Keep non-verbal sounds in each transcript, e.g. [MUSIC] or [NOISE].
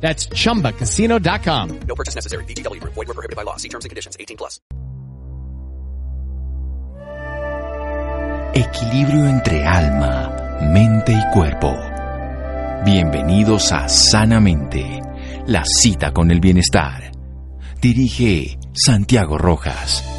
That's chumbacasino.com. No purchase necessary. BGW. Void were prohibited by law. See terms and conditions. 18 plus. Equilibrio entre alma, mente y cuerpo. Bienvenidos a Sanamente, la cita con el bienestar. Dirige Santiago Rojas.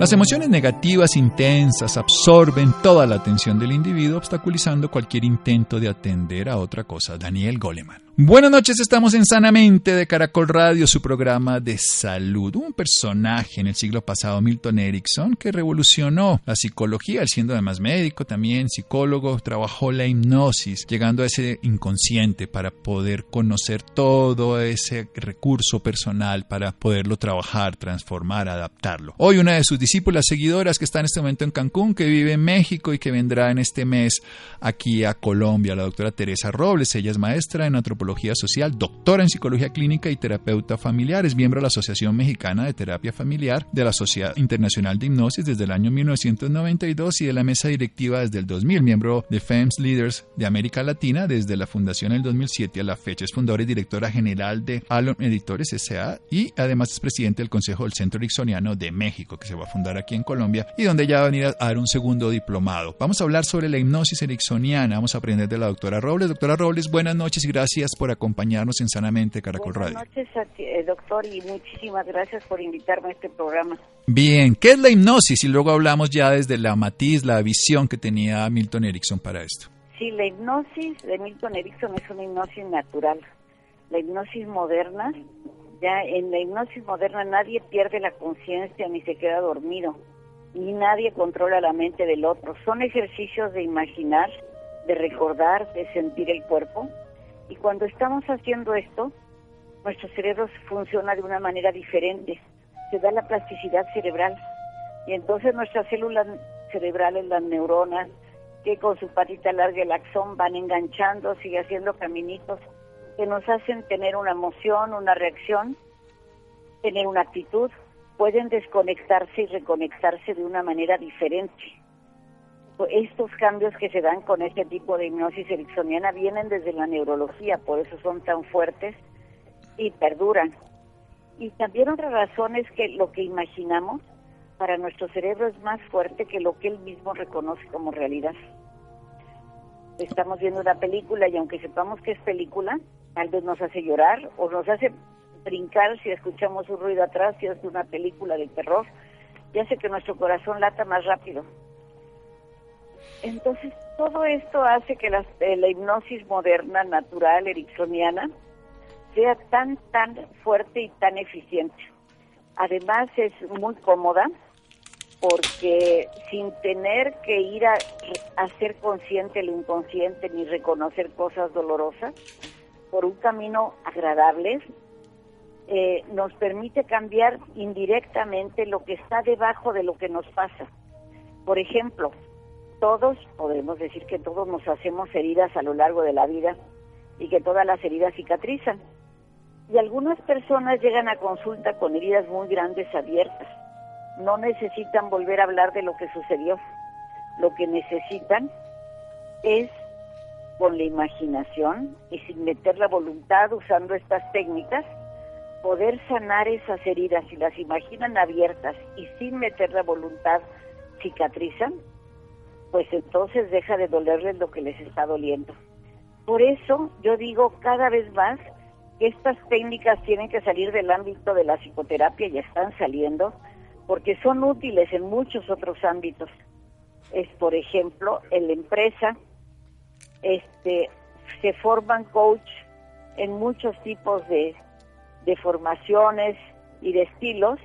Las emociones negativas intensas absorben toda la atención del individuo, obstaculizando cualquier intento de atender a otra cosa. Daniel Goleman. Buenas noches, estamos en Sanamente de Caracol Radio, su programa de salud. Un personaje en el siglo pasado, Milton Erickson, que revolucionó la psicología, siendo además médico, también psicólogo, trabajó la hipnosis, llegando a ese inconsciente para poder conocer todo ese recurso personal para poderlo trabajar, transformar, adaptarlo. Hoy una de sus discípulas seguidoras que está en este momento en Cancún, que vive en México y que vendrá en este mes aquí a Colombia, la doctora Teresa Robles, ella es maestra en antropología social, doctora en psicología clínica y terapeuta familiar. Es miembro de la Asociación Mexicana de Terapia Familiar, de la Sociedad Internacional de Hipnosis desde el año 1992 y de la mesa directiva desde el 2000, miembro de FEMS Leaders de América Latina desde la fundación en el 2007 a la fecha. Es fundadora y directora general de Alon Editores S.A. y además es presidente del Consejo del Centro Ericksoniano de México, que se va a fundar aquí en Colombia y donde ya va a venir a dar un segundo diplomado. Vamos a hablar sobre la hipnosis ericksoniana, vamos a aprender de la doctora Robles. Doctora Robles, buenas noches y gracias por acompañarnos en Sanamente Caracol Radio. Buenas noches, eh, doctor, y muchísimas gracias por invitarme a este programa. Bien, ¿qué es la hipnosis? Y luego hablamos ya desde la matiz, la visión que tenía Milton Erickson para esto. Sí, la hipnosis de Milton Erickson es una hipnosis natural. La hipnosis moderna, ya en la hipnosis moderna nadie pierde la conciencia ni se queda dormido, ni nadie controla la mente del otro. Son ejercicios de imaginar, de recordar, de sentir el cuerpo y cuando estamos haciendo esto, nuestro cerebro funciona de una manera diferente. Se da la plasticidad cerebral. Y entonces nuestras células cerebrales, las neuronas, que con su patita larga el axón van enganchando, sigue haciendo caminitos que nos hacen tener una emoción, una reacción, tener una actitud, pueden desconectarse y reconectarse de una manera diferente estos cambios que se dan con este tipo de hipnosis ericksoniana vienen desde la neurología, por eso son tan fuertes y perduran. Y también otra razón es que lo que imaginamos para nuestro cerebro es más fuerte que lo que él mismo reconoce como realidad. Estamos viendo una película y aunque sepamos que es película, tal vez nos hace llorar o nos hace brincar si escuchamos un ruido atrás, si es una película de terror, y hace que nuestro corazón lata más rápido. Entonces, todo esto hace que eh, la, hipnosis moderna, natural, ericksoniana, sea tan, tan fuerte y tan eficiente. Además, es muy cómoda porque sin tener que ir a, hacer consciente lo inconsciente ni reconocer cosas dolorosas, por un camino agradable, eh, nos permite cambiar indirectamente lo que está debajo de lo que nos pasa. Por ejemplo, todos, podemos decir que todos nos hacemos heridas a lo largo de la vida y que todas las heridas cicatrizan. Y algunas personas llegan a consulta con heridas muy grandes abiertas. No necesitan volver a hablar de lo que sucedió. Lo que necesitan es con la imaginación y sin meter la voluntad usando estas técnicas, poder sanar esas heridas, si las imaginan abiertas y sin meter la voluntad, cicatrizan, pues entonces deja de dolerles lo que les está doliendo. Por eso yo digo cada vez más que estas técnicas tienen que salir del ámbito de la psicoterapia, ya están saliendo, porque son útiles en muchos otros ámbitos. Es, por ejemplo, en la empresa, este, se forman coach en muchos tipos de, de formaciones y de estilos,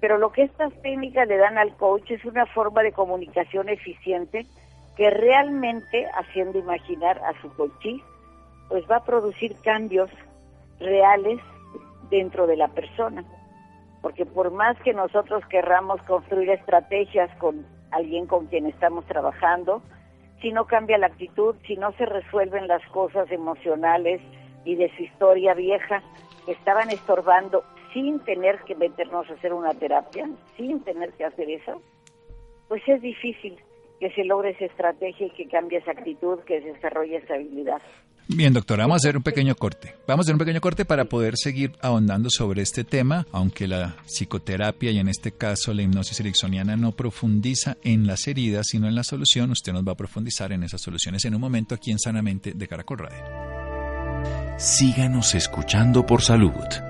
pero lo que estas técnicas le dan al coach es una forma de comunicación eficiente que realmente, haciendo imaginar a su coachí, pues va a producir cambios reales dentro de la persona. Porque por más que nosotros querramos construir estrategias con alguien con quien estamos trabajando, si no cambia la actitud, si no se resuelven las cosas emocionales y de su historia vieja que estaban estorbando sin tener que meternos a hacer una terapia, sin tener que hacer eso, pues es difícil que se logre esa estrategia y que cambie esa actitud, que se desarrolle esa habilidad. Bien, doctora, vamos a hacer un pequeño corte. Vamos a hacer un pequeño corte para poder seguir ahondando sobre este tema, aunque la psicoterapia y en este caso la hipnosis ericksoniana no profundiza en las heridas, sino en la solución. Usted nos va a profundizar en esas soluciones en un momento aquí en Sanamente de Caracol Radio. Síganos escuchando por salud.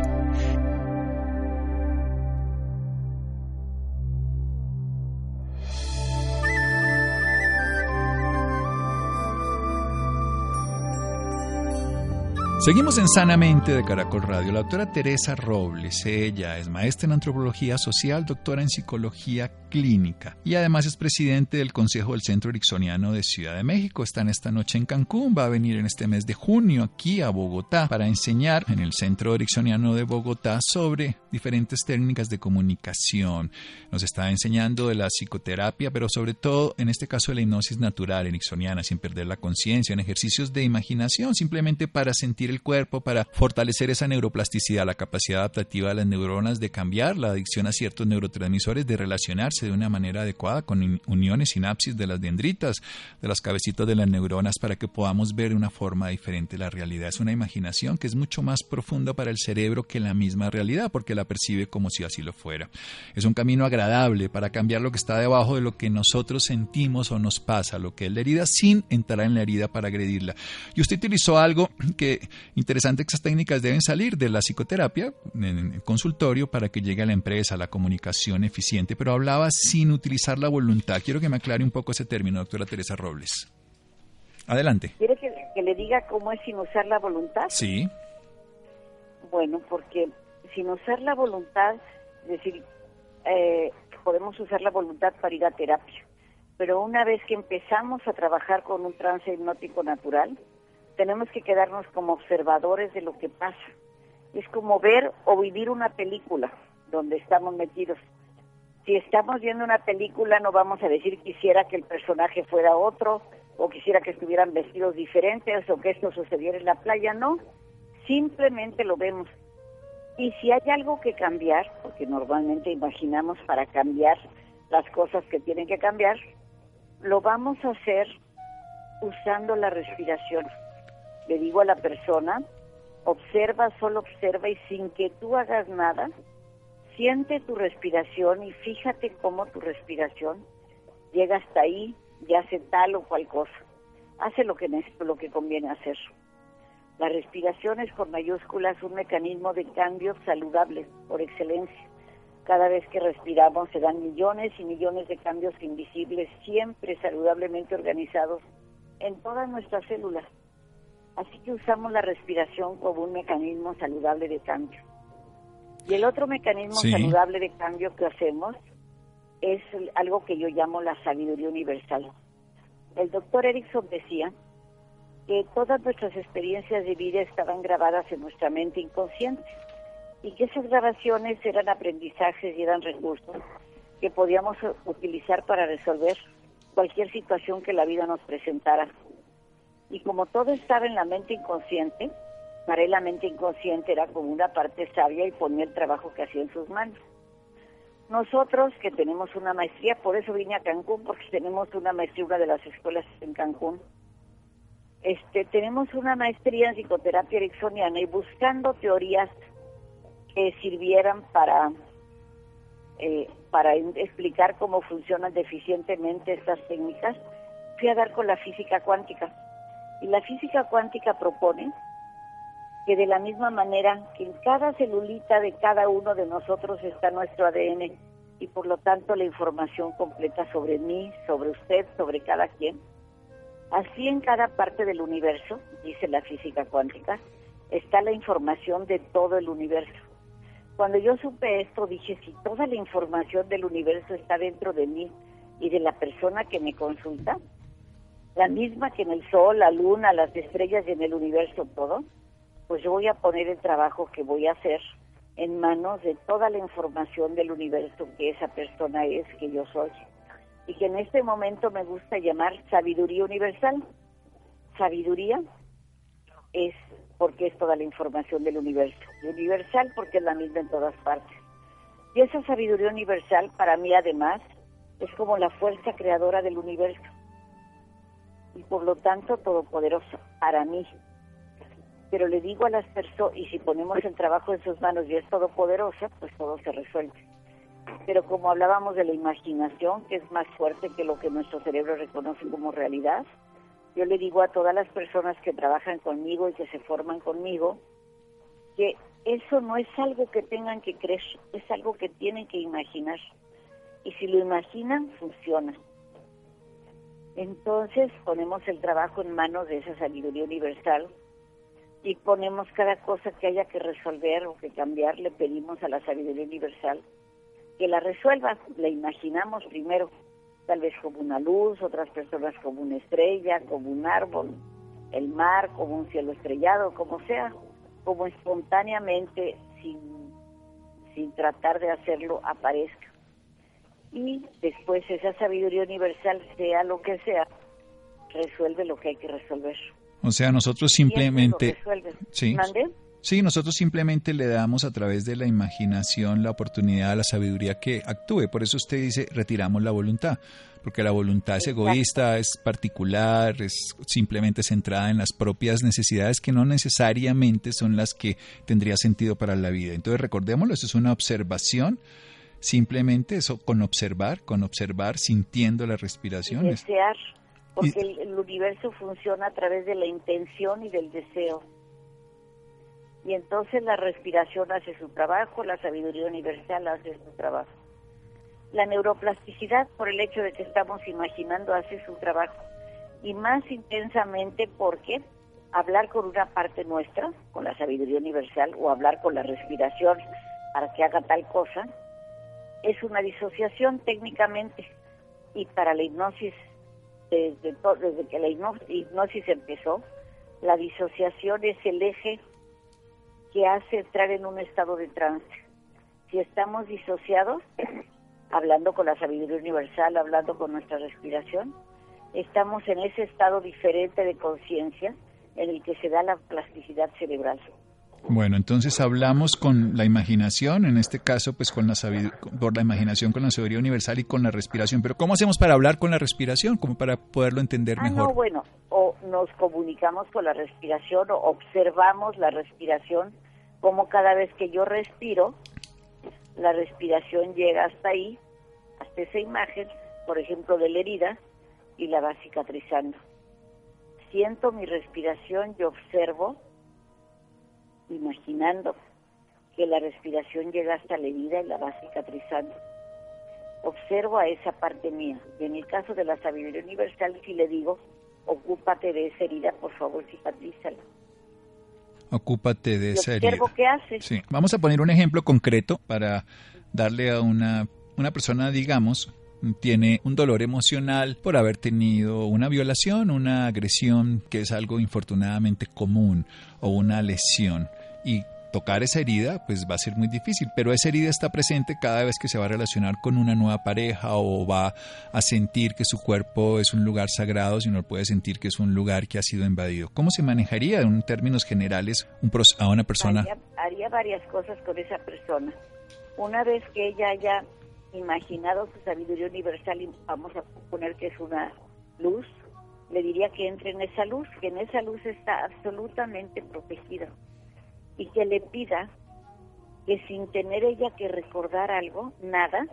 Seguimos en Sanamente de Caracol Radio. La doctora Teresa Robles, ella es maestra en antropología social, doctora en psicología clínica y además es presidente del Consejo del Centro Ericksoniano de Ciudad de México. Está en esta noche en Cancún, va a venir en este mes de junio aquí a Bogotá para enseñar en el Centro Ericksoniano de Bogotá sobre diferentes técnicas de comunicación. Nos está enseñando de la psicoterapia, pero sobre todo en este caso de la hipnosis natural ericksoniana, sin perder la conciencia, en ejercicios de imaginación, simplemente para sentir el cuerpo, para fortalecer esa neuroplasticidad, la capacidad adaptativa de las neuronas de cambiar, la adicción a ciertos neurotransmisores, de relacionarse de una manera adecuada con uniones, sinapsis de las dendritas, de las cabecitas de las neuronas para que podamos ver de una forma diferente la realidad. Es una imaginación que es mucho más profunda para el cerebro que la misma realidad porque la percibe como si así lo fuera. Es un camino agradable para cambiar lo que está debajo de lo que nosotros sentimos o nos pasa, lo que es la herida, sin entrar en la herida para agredirla. Y usted utilizó algo que interesante esas técnicas deben salir de la psicoterapia en el consultorio para que llegue a la empresa, la comunicación eficiente, pero hablaba sin utilizar la voluntad. Quiero que me aclare un poco ese término, doctora Teresa Robles. Adelante. ¿Quiere que, le diga cómo es sin usar la voluntad? Sí. Bueno, porque sin usar la voluntad, es decir, eh, podemos usar la voluntad para ir a terapia, pero una vez que empezamos a trabajar con un trance hipnótico natural, tenemos que quedarnos como observadores de lo que pasa. Es como ver o vivir una película donde estamos metidos si estamos viendo una película no vamos a decir quisiera que el personaje fuera otro o quisiera que estuvieran vestidos diferentes o que esto sucediera en la playa, no, simplemente lo vemos. Y si hay algo que cambiar, porque normalmente imaginamos para cambiar las cosas que tienen que cambiar, lo vamos a hacer usando la respiración. Le digo a la persona, observa, solo observa y sin que tú hagas nada, siente tu respiración y fíjate cómo tu respiración llega hasta ahí y hace tal o cual cosa. Hace lo que, lo que conviene hacer. La respiración es con mayúsculas un mecanismo de cambio saludable por excelencia. Cada vez que respiramos se dan millones y millones de cambios invisibles, siempre saludablemente organizados en todas nuestras células. Así que usamos la respiración como un mecanismo saludable de cambio. Y el otro mecanismo saludable de cambio que hacemos es algo que yo llamo la sabiduría universal. El doctor Erickson decía que todas nuestras experiencias de vida estaban grabadas en nuestra mente inconsciente y que esas grabaciones eran aprendizajes y eran recursos que podíamos utilizar para resolver cualquier situación que la vida nos presentara. Y como todo estaba en la mente inconsciente, para él la mente inconsciente era como una parte sabia y ponía el trabajo que hacía en sus manos. Nosotros que tenemos una maestría, por eso vine a Cancún, porque tenemos una maestría, una de las escuelas en Cancún, este, tenemos una maestría en psicoterapia ericksoniana y buscando teorías que sirvieran para, eh, para explicar cómo funcionan deficientemente estas técnicas, fui a dar con la física cuántica. Y la física cuántica propone que de la misma manera que en cada celulita de cada uno de nosotros está nuestro ADN y por lo tanto la información completa sobre mí, sobre usted, sobre cada quien, así en cada parte del universo, dice la física cuántica, está la información de todo el universo. Cuando yo supe esto, dije, si toda la información del universo está dentro de mí y de la persona que me consulta, la misma que en el sol, la luna, las estrellas y en el universo todo, pues yo voy a poner el trabajo que voy a hacer en manos de toda la información del universo que esa persona es, que yo soy. Y que en este momento me gusta llamar sabiduría universal. Sabiduría es porque es toda la información del universo. universal porque es la misma en todas partes. Y esa sabiduría universal para mí además es como la fuerza creadora del universo. Y por lo tanto todopoderoso para mí pero le digo a las personas, y si ponemos el trabajo en sus manos y es todopoderosa, pues todo se resuelve. Pero como hablábamos de la imaginación, que es más fuerte que lo que nuestro cerebro reconoce como realidad, yo le digo a todas las personas que trabajan conmigo y que se forman conmigo, que eso no es algo que tengan que creer, es algo que tienen que imaginar. Y si lo imaginan, funciona. Entonces ponemos el trabajo en manos de esa sabiduría universal y ponemos cada cosa que haya que resolver o que cambiar, le pedimos a la sabiduría universal que la resuelva. La imaginamos primero, tal vez como una luz, otras personas como una estrella, como un árbol, el mar, como un cielo estrellado, como sea, como espontáneamente, sin, sin tratar de hacerlo, aparezca. Y después esa sabiduría universal, sea lo que sea, resuelve lo que hay que resolver. O sea, nosotros simplemente... Sí, sí, nosotros simplemente le damos a través de la imaginación la oportunidad a la sabiduría que actúe. Por eso usted dice, retiramos la voluntad, porque la voluntad es egoísta, es particular, es simplemente centrada en las propias necesidades que no necesariamente son las que tendría sentido para la vida. Entonces, recordémoslo, eso es una observación simplemente eso con observar, con observar, sintiendo la respiración. Desear porque el, universo funciona a través de la intención y del deseo. Y entonces la respiración hace su trabajo, la sabiduría universal hace su trabajo. La neuroplasticidad, por el hecho de que estamos imaginando, hace su trabajo. Y más intensamente porque hablar con una parte nuestra, con la sabiduría universal, o hablar con la respiración para que haga tal cosa, es una disociación técnicamente. Y para la hipnosis desde, que la hipnosis empezó, la disociación es el eje que hace entrar en un estado de trance. Si estamos disociados, [CLEARS THROAT] hablando con la sabiduría universal, hablando con nuestra respiración, estamos en ese estado diferente de conciencia en el que se da la plasticidad cerebral. Bueno, entonces hablamos con la imaginación, en este caso, pues con la por la imaginación, con la sabiduría universal y con la respiración. Pero ¿cómo hacemos para hablar con la respiración? como para poderlo entender ah, mejor? No, bueno, o nos comunicamos con la respiración o observamos la respiración, como cada vez que yo respiro, la respiración llega hasta ahí, hasta esa imagen, por ejemplo, de la herida, y la va cicatrizando. Siento mi respiración y observo imaginando que la respiración llega hasta la herida y la va cicatrizando. Observo a esa parte mía. Y en el caso de la sabiduría universal, si le digo, ocúpate de esa herida, por favor, cicatrízala. Ocúpate de esa herida. qué hace. Sí. Vamos a poner un ejemplo concreto para darle a una, una persona, digamos, tiene un dolor emocional por haber tenido una violación, una agresión, que es algo infortunadamente común, o una lesión y tocar esa herida pues va a ser muy difícil, pero esa herida está presente cada vez que se va a relacionar con una nueva pareja o va a sentir que su cuerpo es un lugar sagrado, sino puede sentir que es un lugar que ha sido invadido. ¿Cómo se manejaría en términos generales un a una persona? Haría, haría varias cosas con esa persona. Una vez que ella haya imaginado su sabiduría universal y vamos a poner que es una luz, le diría que entre en esa luz, que en esa luz está absolutamente protegida y que le pida que sin tener ella que recordar algo, nada,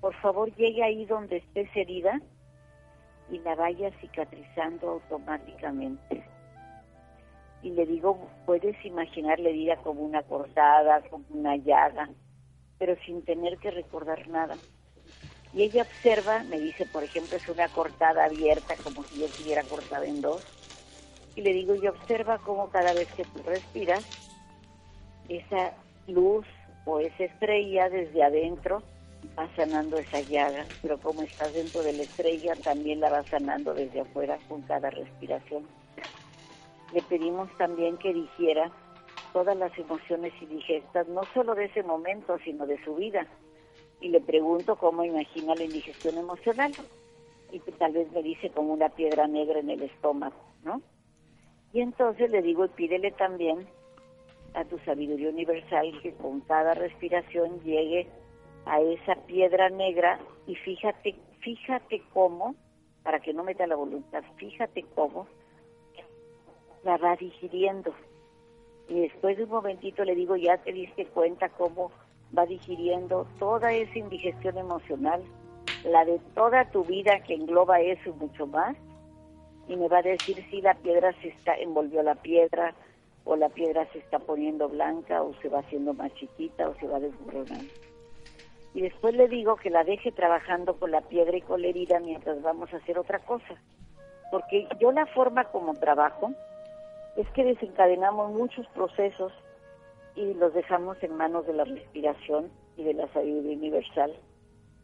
por favor llegue ahí donde esté herida y la vaya cicatrizando automáticamente. Y le digo, puedes imaginar la herida como una cortada, como una llaga, pero sin tener que recordar nada. Y ella observa, me dice, por ejemplo, es una cortada abierta, como si yo estuviera cortada en dos. Y le digo, y observa cómo cada vez que tú respiras, esa luz o esa estrella desde adentro va sanando esa llaga, pero como estás dentro de la estrella, también la va sanando desde afuera con cada respiración. Le pedimos también que dijera todas las emociones indigestas, no solo de ese momento, sino de su vida. Y le pregunto cómo imagina la indigestión emocional. Y tal vez me dice como una piedra negra en el estómago, ¿no? Y entonces le digo, y pídele también a tu sabiduría universal que con cada respiración llegue a esa piedra negra y fíjate, fíjate cómo, para que no meta la voluntad, fíjate cómo la va digiriendo. Y después de un momentito le digo, ya te diste cuenta cómo va digiriendo toda esa indigestión emocional, la de toda tu vida que engloba eso y mucho más, y me va a decir si la piedra se está, envolvió la piedra, o la piedra se está poniendo blanca, o se va haciendo más chiquita, o se va desmoronando. Y después le digo que la deje trabajando con la piedra y con la herida mientras vamos a hacer otra cosa. Porque yo la forma como trabajo, es que desencadenamos muchos procesos y los dejamos en manos de la respiración y de la sabiduría universal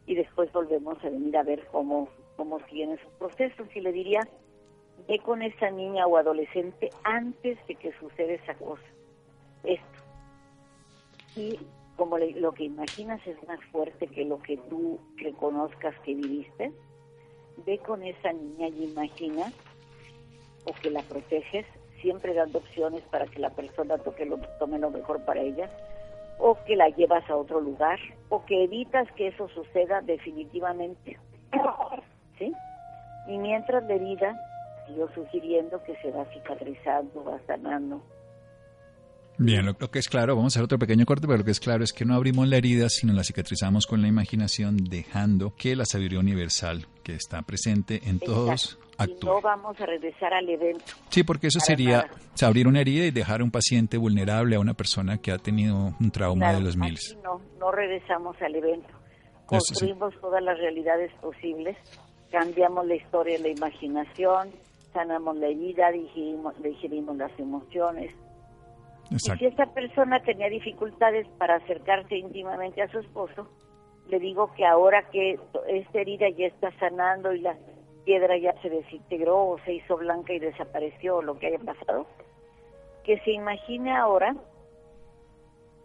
y después volvemos a venir a ver cómo, cómo siguen esos procesos y le diría, ve con esa niña o adolescente antes de que suceda esa cosa, esto. Y como lo que imaginas es más fuerte que lo que tú reconozcas que viviste, ve con esa niña y imagina o que la proteges siempre dando opciones para que la persona toque lo, tome lo mejor para ella, o que la llevas a otro lugar, o que evitas que eso suceda definitivamente. ¿Sí? Y mientras la herida, yo sugiriendo que se va cicatrizando, va sanando. Bien, lo, que es claro, vamos a hacer otro pequeño corte, pero lo que es claro es que no abrimos la herida, sino la cicatrizamos con la imaginación, dejando que la sabiduría universal que está presente en todos no vamos a regresar al evento. Sí, porque eso sería abrir una herida y dejar a un paciente vulnerable, a una persona que ha tenido un trauma de los miles. No, no regresamos al evento. Construimos todas las realidades posibles, cambiamos la historia de la imaginación, sanamos la herida, digerimos, digerimos las emociones. Y si esta persona tenía dificultades para acercarse íntimamente a su esposo, le digo que ahora que esta herida ya está sanando y la piedra ya se desintegró o se hizo blanca y desapareció o lo que haya pasado, que se imagine ahora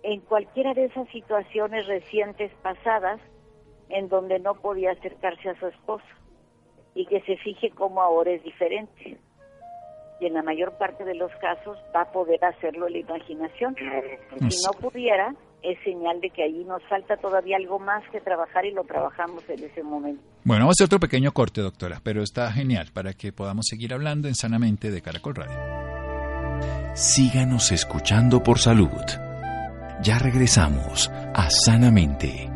en cualquiera de esas situaciones recientes pasadas en donde no podía acercarse a su esposo y que se fije cómo ahora es diferente. Y en la mayor parte de los casos va a poder hacerlo la imaginación. Si no pudiera, es señal de que allí nos falta todavía algo más que trabajar y lo trabajamos en ese momento. Bueno, vamos a hacer otro pequeño corte, doctora, pero está genial para que podamos seguir hablando en Sanamente de Caracol Radio. Síganos escuchando por salud. Ya regresamos a Sanamente.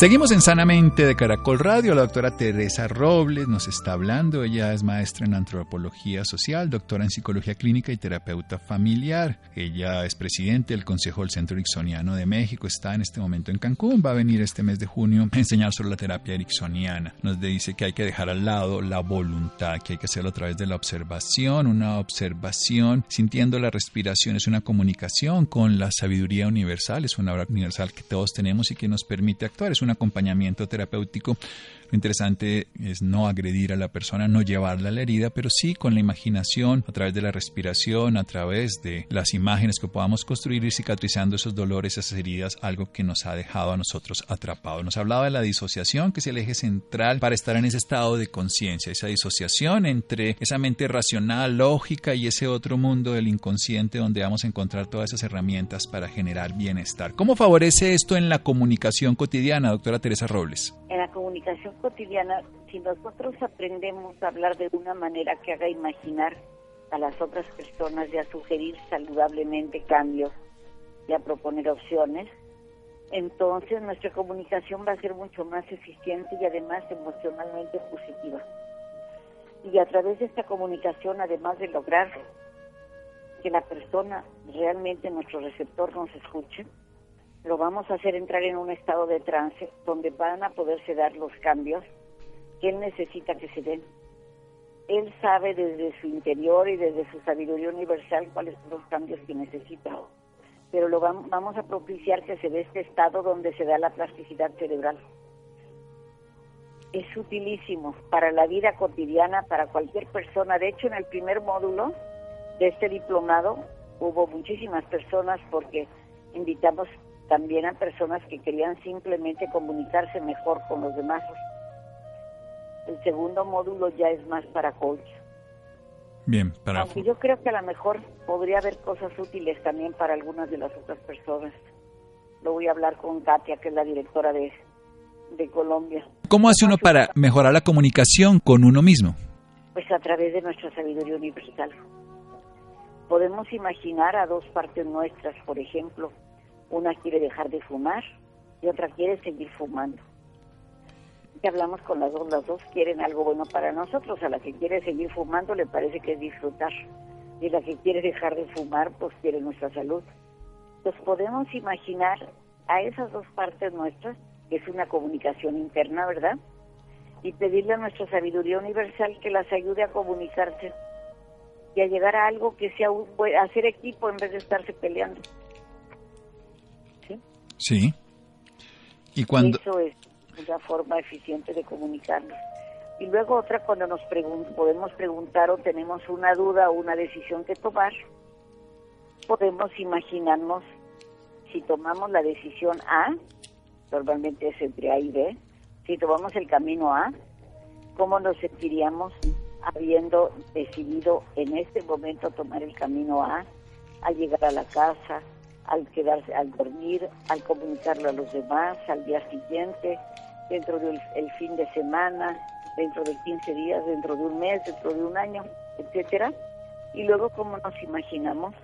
Seguimos en Sanamente de Caracol Radio. La doctora Teresa Robles nos está hablando. Ella es maestra en antropología social, doctora en psicología clínica y terapeuta familiar. Ella es presidente del Consejo del Centro Ericksoniano de México. Está en este momento en Cancún. Va a venir este mes de junio a enseñar sobre la terapia ericksoniana. Nos dice que hay que dejar al lado la voluntad, que hay que hacerlo a través de la observación. Una observación sintiendo la respiración es una comunicación con la sabiduría universal. Es una obra universal que todos tenemos y que nos permite actuar. Es una acompañamiento terapéutico Lo interesante es no agredir a la persona, no llevarla a la herida, pero sí con la imaginación, a través de la respiración, a través de las imágenes que podamos construir, y cicatrizando esos dolores, esas heridas, algo que nos ha dejado a nosotros atrapados. Nos hablaba de la disociación, que es el eje central para estar en ese estado de conciencia, esa disociación entre esa mente racional, lógica y ese otro mundo del inconsciente donde vamos a encontrar todas esas herramientas para generar bienestar. ¿Cómo favorece esto en la comunicación cotidiana, doctora Teresa Robles? En la comunicación cotidiana, si nosotros aprendemos a hablar de una manera que haga imaginar a las otras personas y a sugerir saludablemente cambios y a proponer opciones, entonces nuestra comunicación va a ser mucho más eficiente y además emocionalmente positiva. Y a través de esta comunicación, además de lograr que la persona realmente, nuestro receptor, nos escuche, lo vamos a hacer entrar en un estado de trance donde van a poderse dar los cambios que él necesita que se den. Él sabe desde su interior y desde su sabiduría universal cuáles son los cambios que necesita pero lo vamos a propiciar que se dé este estado donde se da la plasticidad cerebral. Es utilísimo para la vida cotidiana, para cualquier persona. De hecho, en el primer módulo de este diplomado hubo muchísimas personas porque invitamos también a personas que querían simplemente comunicarse mejor con los demás. El segundo módulo ya es más para coach. Bien, para... Aunque yo creo que a lo mejor podría haber cosas útiles también para algunas de las otras personas. Lo voy a hablar con Katia, que es la directora de, de Colombia. ¿Cómo hace uno para mejorar la comunicación con uno mismo? Pues a través de nuestra sabiduría universal. Podemos imaginar a dos partes nuestras, por ejemplo, una quiere dejar de fumar y otra quiere seguir fumando que hablamos con las dos, las dos quieren algo bueno para nosotros, a la que quiere seguir fumando le parece que es disfrutar, y la que quiere dejar de fumar pues quiere nuestra salud. Nos podemos imaginar a esas dos partes nuestras, que es una comunicación interna, ¿verdad? Y pedirle a nuestra sabiduría universal que las ayude a comunicarse y a llegar a algo que sea hacer equipo en vez de estarse peleando. ¿Sí? Y cuando... Eso es una forma eficiente de comunicarnos. Y luego otra cuando nos podemos preguntar o tenemos una duda o una decisión que tomar, podemos imaginarnos si tomamos la decisión A, normalmente es entre A y B, si tomamos el camino A, ¿cómo nos sentiríamos habiendo decidido en este momento tomar el camino A, al llegar a la casa, al quedarse, al dormir, al comunicarlo a los demás, al día siguiente, dentro del fin de semana, dentro de 15 días, dentro de un mes, dentro de un año, etcétera. Y luego, como nos imaginamos,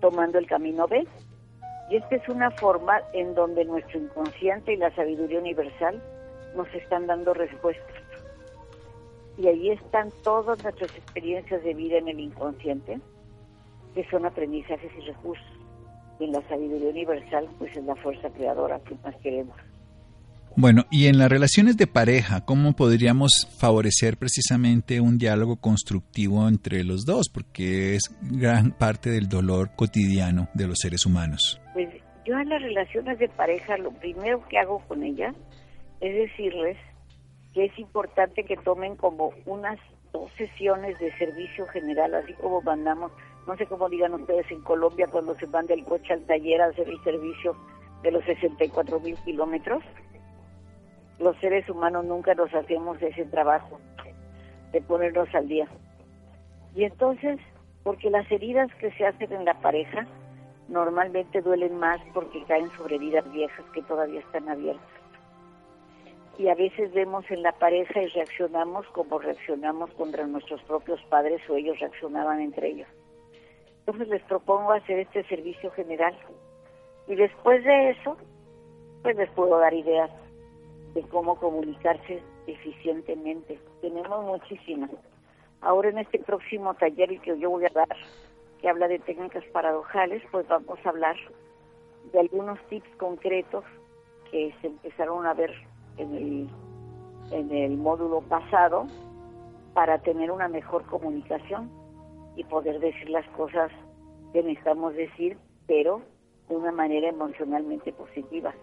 tomando el camino B. Y esta es una forma en donde nuestro inconsciente y la sabiduría universal nos están dando respuestas. Y ahí están todas nuestras experiencias de vida en el inconsciente, que son aprendizajes y recursos. Y en la sabiduría universal, pues es la fuerza creadora que más queremos. Bueno, y en las relaciones de pareja, ¿cómo podríamos favorecer precisamente un diálogo constructivo entre los dos? Porque es gran parte del dolor cotidiano de los seres humanos. Pues yo en las relaciones de pareja lo primero que hago con ellas es decirles que es importante que tomen como unas dos sesiones de servicio general, así como mandamos, no sé cómo digan ustedes en Colombia cuando se van del coche al taller a hacer el servicio de los 64 mil kilómetros los seres humanos nunca nos hacemos ese trabajo de ponernos al día. Y entonces, porque las heridas que se hacen en la pareja normalmente duelen más porque caen sobre heridas viejas que todavía están abiertas. Y a veces vemos en la pareja y reaccionamos como reaccionamos contra nuestros propios padres o ellos reaccionaban entre ellos. Entonces les propongo hacer este servicio general. Y después de eso, pues les puedo dar ideas de cómo comunicarse eficientemente. Tenemos muchísimas. Ahora en este próximo taller que yo voy a dar, que habla de técnicas paradojales, pues vamos a hablar de algunos tips concretos que se empezaron a ver en el, en el módulo pasado para tener una mejor comunicación y poder decir las cosas que necesitamos decir, pero de una manera emocionalmente positiva.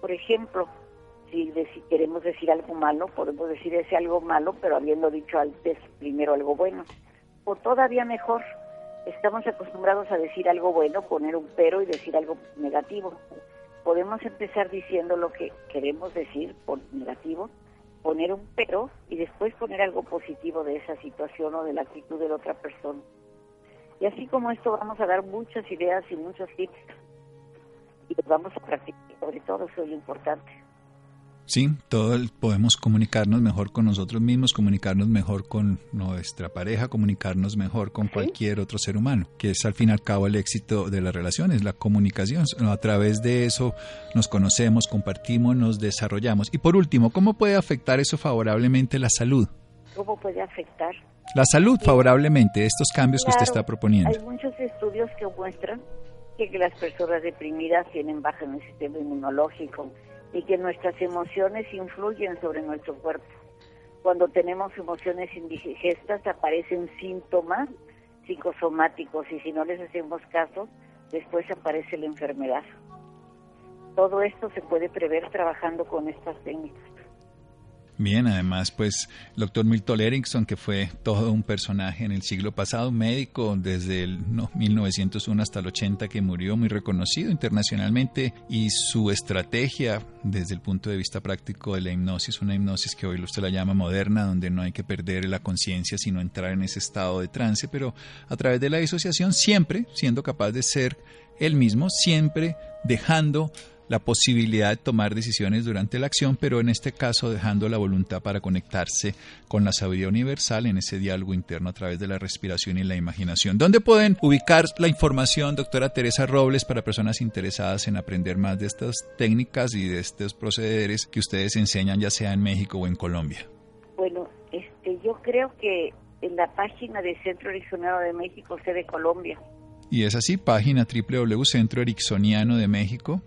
Por ejemplo, Si, queremos decir algo malo, podemos decir ese algo malo, pero habiendo dicho antes primero algo bueno. O todavía mejor, estamos acostumbrados a decir algo bueno, poner un pero y decir algo negativo. Podemos empezar diciendo lo que queremos decir por negativo, poner un pero y después poner algo positivo de esa situación o de la actitud de la otra persona. Y así como esto vamos a dar muchas ideas y muchos tips y los vamos a practicar, sobre todo eso es lo importante. Sí, todo podemos comunicarnos mejor con nosotros mismos, comunicarnos mejor con nuestra pareja, comunicarnos mejor con cualquier otro ser humano, que es al fin y al cabo el éxito de las relaciones, la comunicación. A través de eso nos conocemos, compartimos, nos desarrollamos. Y por último, ¿cómo puede afectar eso favorablemente la salud? ¿Cómo puede afectar? La salud favorablemente, estos cambios que usted está proponiendo. Hay muchos estudios que muestran que las personas deprimidas tienen baja en el sistema inmunológico, y que nuestras emociones influyen sobre nuestro cuerpo. Cuando tenemos emociones indigestas aparecen síntomas psicosomáticos y si no les hacemos caso, después aparece la enfermedad. Todo esto se puede prever trabajando con estas técnicas. Bien, además, pues, el doctor Milton Erickson, que fue todo un personaje en el siglo pasado, médico desde el 1901 hasta el 80, que murió muy reconocido internacionalmente, y su estrategia desde el punto de vista práctico de la hipnosis, una hipnosis que hoy usted la llama moderna, donde no hay que perder la conciencia, sino entrar en ese estado de trance, pero a través de la disociación, siempre siendo capaz de ser él mismo, siempre dejando la posibilidad de tomar decisiones durante la acción, pero en este caso dejando la voluntad para conectarse con la sabiduría universal en ese diálogo interno a través de la respiración y la imaginación. ¿Dónde pueden ubicar la información, doctora Teresa Robles, para personas interesadas en aprender más de estas técnicas y de estos procederes que ustedes enseñan ya sea en México o en Colombia? Bueno, este, yo creo que en la página de Centro Ericksoniano de México, sede Colombia. Y es así, página www.centro de México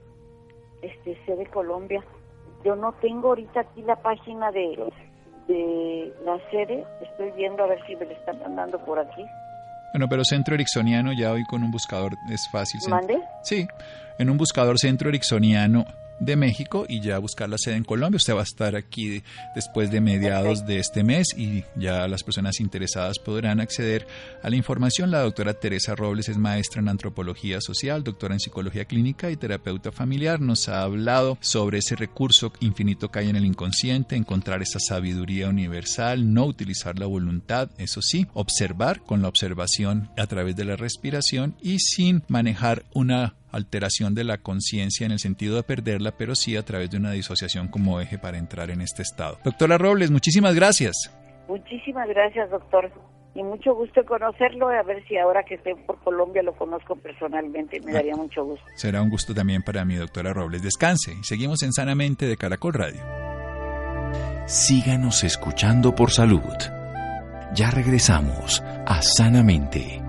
este sede Colombia. Yo no tengo ahorita aquí la página de, de la sede, estoy viendo a ver si me la están mandando por aquí. Bueno, pero Centro Ericksoniano ya hoy con un buscador es fácil. ¿Mande? Sí, en un buscador Centro Ericksoniano de México y ya buscar la sede en Colombia. Usted va a estar aquí después de mediados de este mes y ya las personas interesadas podrán acceder a la información. La doctora Teresa Robles es maestra en antropología social, doctora en psicología clínica y terapeuta familiar. Nos ha hablado sobre ese recurso infinito que hay en el inconsciente, encontrar esa sabiduría universal, no utilizar la voluntad, eso sí, observar con la observación a través de la respiración y sin manejar una alteración de la conciencia en el sentido de perderla, pero sí a través de una disociación como eje para entrar en este estado. Doctora Robles, muchísimas gracias. Muchísimas gracias, doctor. Y mucho gusto conocerlo, a ver si ahora que estoy por Colombia lo conozco personalmente, me daría mucho gusto. Será un gusto también para mí, doctora Robles. Descanse y seguimos en Sanamente de Caracol Radio. Síganos escuchando por salud. Ya regresamos a Sanamente.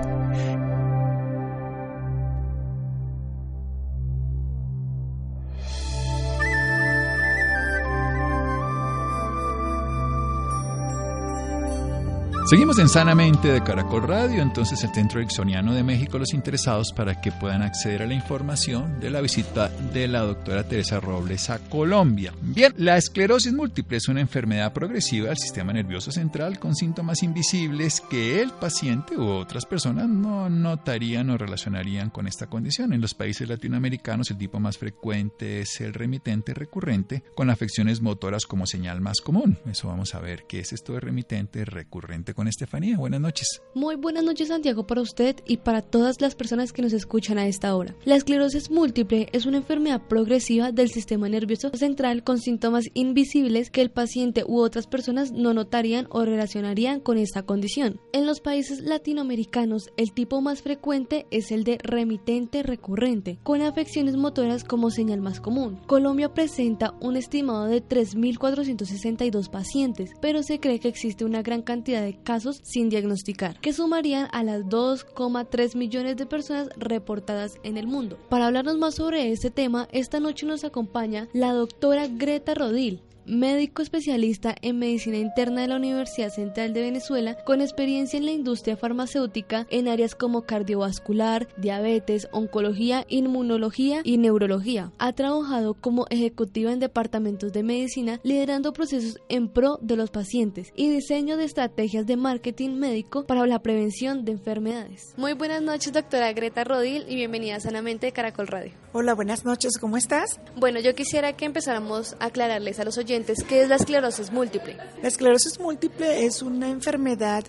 Seguimos en Sanamente de Caracol Radio, entonces el Centro Ericksoniano de México, los interesados para que puedan acceder a la información de la visita de la doctora Teresa Robles a Colombia. Bien, la esclerosis múltiple es una enfermedad progresiva del sistema nervioso central con síntomas invisibles que el paciente u otras personas no notarían o relacionarían con esta condición. En los países latinoamericanos el tipo más frecuente es el remitente recurrente con afecciones motoras como señal más común. Eso vamos a ver qué es esto de remitente recurrente Estefanía. Buenas noches. Muy buenas noches, Santiago, para usted y para todas las personas que nos escuchan a esta hora. La esclerosis múltiple es una enfermedad progresiva del sistema nervioso central con síntomas invisibles que el paciente u otras personas no notarían o relacionarían con esta condición. En los países latinoamericanos, el tipo más frecuente es el de remitente recurrente, con afecciones motoras como señal más común. Colombia presenta un estimado de 3.462 pacientes, pero se cree que existe una gran cantidad de casos sin diagnosticar, que sumarían a las 2,3 millones de personas reportadas en el mundo. Para hablarnos más sobre este tema, esta noche nos acompaña la doctora Greta Rodil, médico especialista en medicina interna de la Universidad Central de Venezuela, con experiencia en la industria farmacéutica en áreas como cardiovascular, diabetes, oncología, inmunología y neurología. Ha trabajado como ejecutiva en departamentos de medicina, liderando procesos en pro de los pacientes y diseño de estrategias de marketing médico para la prevención de enfermedades. Muy buenas noches, doctora Greta Rodil, y bienvenida Sanamente de Caracol Radio. Hola, buenas noches, ¿cómo estás? Bueno, yo quisiera que empezáramos a aclararles a los oyentes qué es la esclerosis múltiple. La esclerosis múltiple es una enfermedad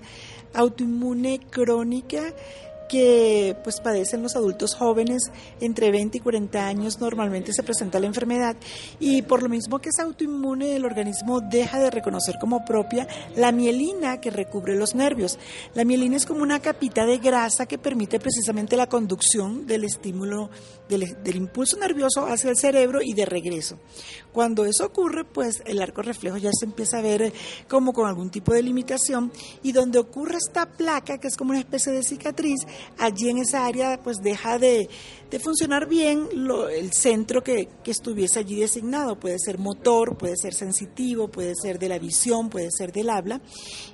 autoinmune crónica que pues padecen los adultos jóvenes entre 20 y 40 años normalmente se presenta la enfermedad y por lo mismo que es autoinmune el organismo deja de reconocer como propia la mielina que recubre los nervios. La mielina es como una capita de grasa que permite precisamente la conducción del estímulo del, del impulso nervioso hacia el cerebro y de regreso. Cuando eso ocurre, pues el arco reflejo ya se empieza a ver como con algún tipo de limitación y donde ocurre esta placa, que es como una especie de cicatriz, allí en esa área pues deja de, de funcionar bien lo, el centro que, que, estuviese allí designado. Puede ser motor, puede ser sensitivo, puede ser de la visión, puede ser del habla.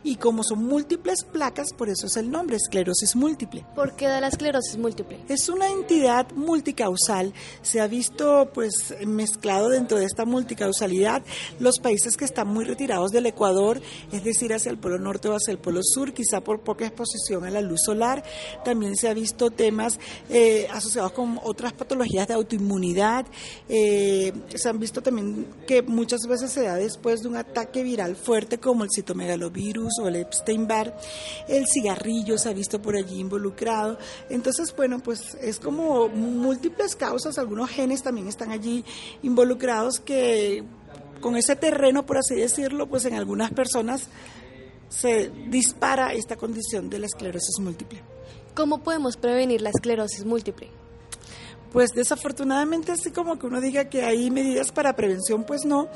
Y como son múltiples placas, por eso es el nombre, esclerosis múltiple. ¿Por qué da la esclerosis múltiple? Es una entidad multicausal. Se ha visto pues mezclado dentro de esta multicausalidad los países que están muy retirados del Ecuador, es decir, hacia el polo norte o hacia el polo sur, quizá por poca exposición a la luz solar. También se ha visto temas eh, asociados con otras patologías de autoinmunidad. Eh, se han visto también que muchas veces se da después de un ataque viral fuerte como el citomegalovirus o el Epstein-Barr. El cigarrillo se ha visto por allí involucrado. Entonces, bueno, pues es como múltiples causas. Algunos genes también están allí involucrados que con ese terreno, por así decirlo, pues en algunas personas se dispara esta condición de la esclerosis múltiple. ¿Cómo podemos prevenir la esclerosis múltiple? Pues desafortunadamente así como que uno diga que hay medidas para prevención, pues no,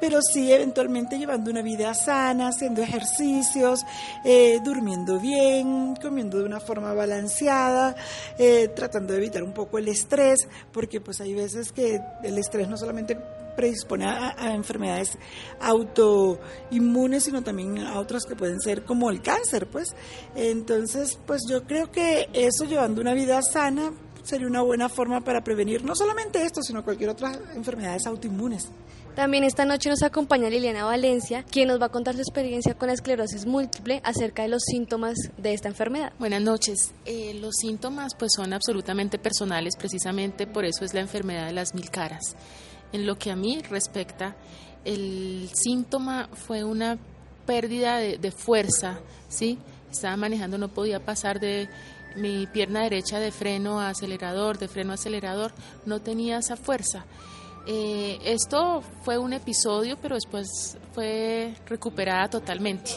pero sí eventualmente llevando una vida sana, haciendo ejercicios, eh, durmiendo bien, comiendo de una forma balanceada, eh, tratando de evitar un poco el estrés, porque pues hay veces que el estrés no solamente predispone a, a, enfermedades autoinmunes, sino también a otras que pueden ser como el cáncer, pues. Entonces, pues yo creo que eso llevando una vida sana sería una buena forma para prevenir no solamente esto, sino cualquier otra enfermedades autoinmunes. También esta noche nos acompaña Liliana Valencia, quien nos va a contar su experiencia con la esclerosis múltiple acerca de los síntomas de esta enfermedad. Buenas noches. Eh, los síntomas pues son absolutamente personales, precisamente por eso es la enfermedad de las mil caras. En lo que a mí respecta, el síntoma fue una pérdida de, de fuerza, ¿sí? Estaba manejando, no podía pasar de mi pierna derecha de freno a acelerador, de freno a acelerador, no tenía esa fuerza. Eh, esto fue un episodio, pero después fue recuperada totalmente.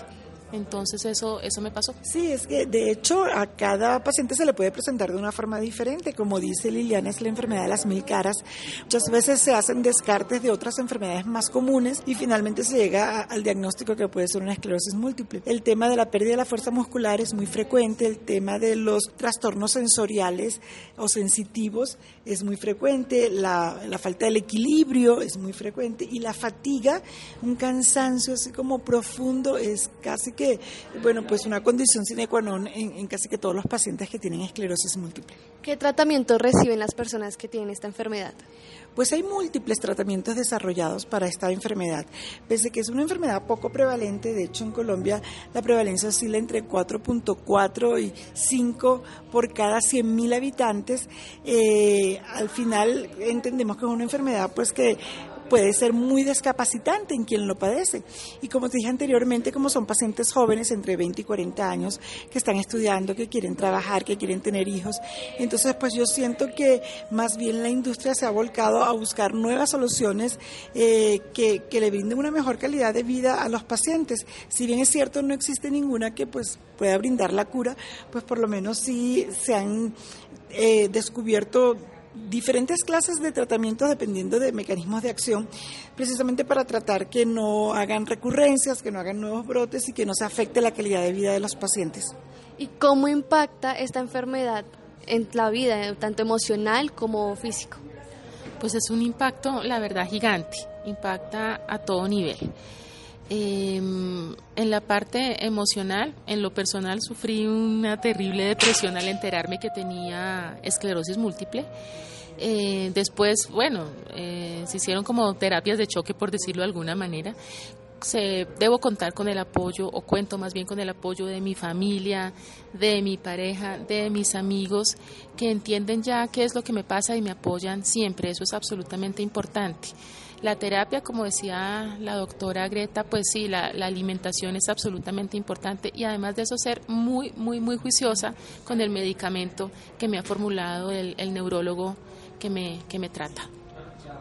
Entonces eso, eso me pasó. Sí, es que de hecho a cada paciente se le puede presentar de una forma diferente. Como dice Liliana, es la enfermedad de las mil caras. Muchas veces se hacen descartes de otras enfermedades más comunes y finalmente se llega al diagnóstico que puede ser una esclerosis múltiple. El tema de la pérdida de la fuerza muscular es muy frecuente, el tema de los trastornos sensoriales o sensitivos es muy frecuente, la falta del equilibrio es muy frecuente y la fatiga, un cansancio así como profundo es casi que que, bueno, pues una condición sine qua non en, en, casi que todos los pacientes que tienen esclerosis múltiple. ¿Qué tratamiento reciben las personas que tienen esta enfermedad? Pues hay múltiples tratamientos desarrollados para esta enfermedad. Pese que es una enfermedad poco prevalente, de hecho en Colombia la prevalencia oscila entre 4.4 y 5 por cada 100.000 habitantes, eh, al final entendemos que es una enfermedad pues que puede ser muy descapacitante en quien lo padece. Y como te dije anteriormente, como son pacientes jóvenes entre 20 y 40 años que están estudiando, que quieren trabajar, que quieren tener hijos, entonces pues yo siento que más bien la industria se ha volcado a buscar nuevas soluciones eh, que, que le brinden una mejor calidad de vida a los pacientes. Si bien es cierto, no existe ninguna que pues pueda brindar la cura, pues por lo menos sí se han eh, descubierto diferentes clases de tratamientos dependiendo de mecanismos de acción, precisamente para tratar que no hagan recurrencias, que no hagan nuevos brotes y que no se afecte la calidad de vida de los pacientes. ¿Y cómo impacta esta enfermedad en la vida, tanto emocional como físico? Pues es un impacto, la verdad, gigante, impacta a todo nivel. Em, en la parte emocional, en lo personal, sufrí una terrible depresión al enterarme que tenía esclerosis múltiple. Eh, después, bueno, eh, se hicieron como terapias de choque, por decirlo de alguna manera. Se, debo contar con el apoyo, o cuento más bien con el apoyo de mi familia, de mi pareja, de mis amigos, que entienden ya qué es lo que me pasa y me apoyan siempre. Eso es absolutamente importante. La terapia, como decía la doctora Greta, pues sí, la, alimentación es absolutamente importante y además de eso ser muy, muy, muy juiciosa con el medicamento que me ha formulado el, el neurólogo que me, que me trata.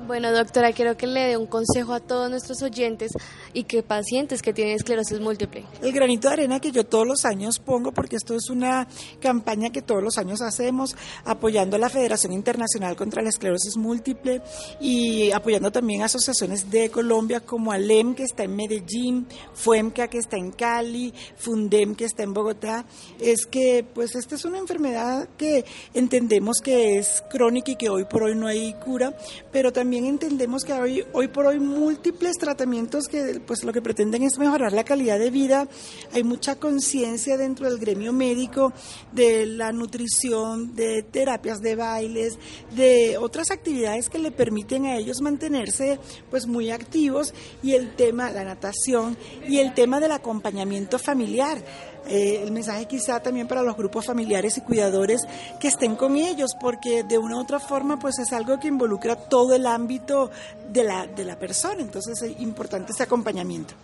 Bueno, doctora, quiero que le dé un consejo a todos nuestros oyentes y que pacientes que tienen esclerosis múltiple. El granito de arena que yo todos los años pongo, porque esto es una campaña que todos los años hacemos, apoyando a la Federación Internacional contra la Esclerosis Múltiple y apoyando también asociaciones de Colombia como ALEM, que está en Medellín, FUEMCA, que está en Cali, FUNDEM, que está en Bogotá, es que pues esta es una enfermedad que entendemos que es crónica y que hoy por hoy no hay cura, pero también también entendemos que hoy, hoy por hoy múltiples tratamientos que pues lo que pretenden es mejorar la calidad de vida. Hay mucha conciencia dentro del gremio médico de la nutrición, de terapias de bailes, de otras actividades que le permiten a ellos mantenerse pues muy activos y el tema, la natación y el tema del acompañamiento familiar eh, el mensaje quizá también para los grupos familiares y cuidadores que estén con ellos, porque de una u otra forma pues es algo que involucra todo el ámbito de la, de la persona, entonces es importante ese acompañamiento.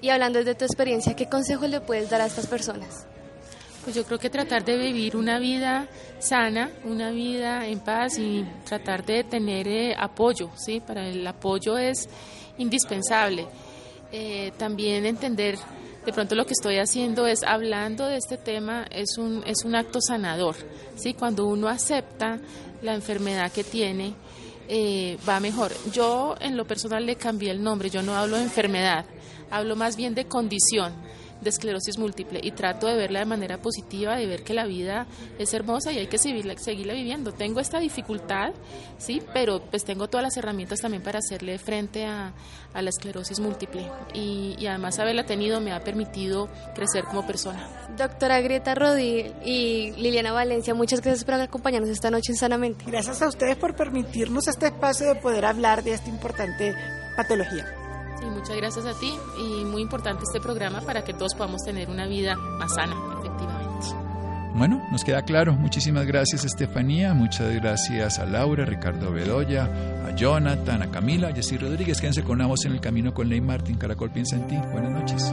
Y hablando de tu experiencia, ¿qué consejos le puedes dar a estas personas? Pues yo creo que tratar de vivir una vida sana, una vida en paz y tratar de tener eh, apoyo, ¿sí? Para el apoyo es indispensable. Eh, también entender de pronto lo que estoy haciendo es hablando de este tema es un es un acto sanador sí cuando uno acepta la enfermedad que tiene eh, va mejor. Yo en lo personal le cambié el nombre yo no hablo de enfermedad hablo más bien de condición de esclerosis múltiple y trato de verla de manera positiva, de ver que la vida es hermosa y hay que seguirla, seguirla viviendo. Tengo esta dificultad, sí, pero pues tengo todas las herramientas también para hacerle frente a, la esclerosis múltiple y, y, además haberla tenido me ha permitido crecer como persona. Doctora Greta Rodi y Liliana Valencia, muchas gracias por acompañarnos esta noche en Sanamente. Gracias a ustedes por permitirnos este espacio de poder hablar de esta importante patología. Y muchas gracias a ti y muy importante este programa para que todos podamos tener una vida más sana, efectivamente. Bueno, nos queda claro. Muchísimas gracias Estefanía, muchas gracias a Laura, Ricardo Bedoya, a Jonathan, a Camila, a Jessy Rodríguez. Quédense con una voz en el camino con Ley Martín. Caracol piensa en ti. Buenas noches.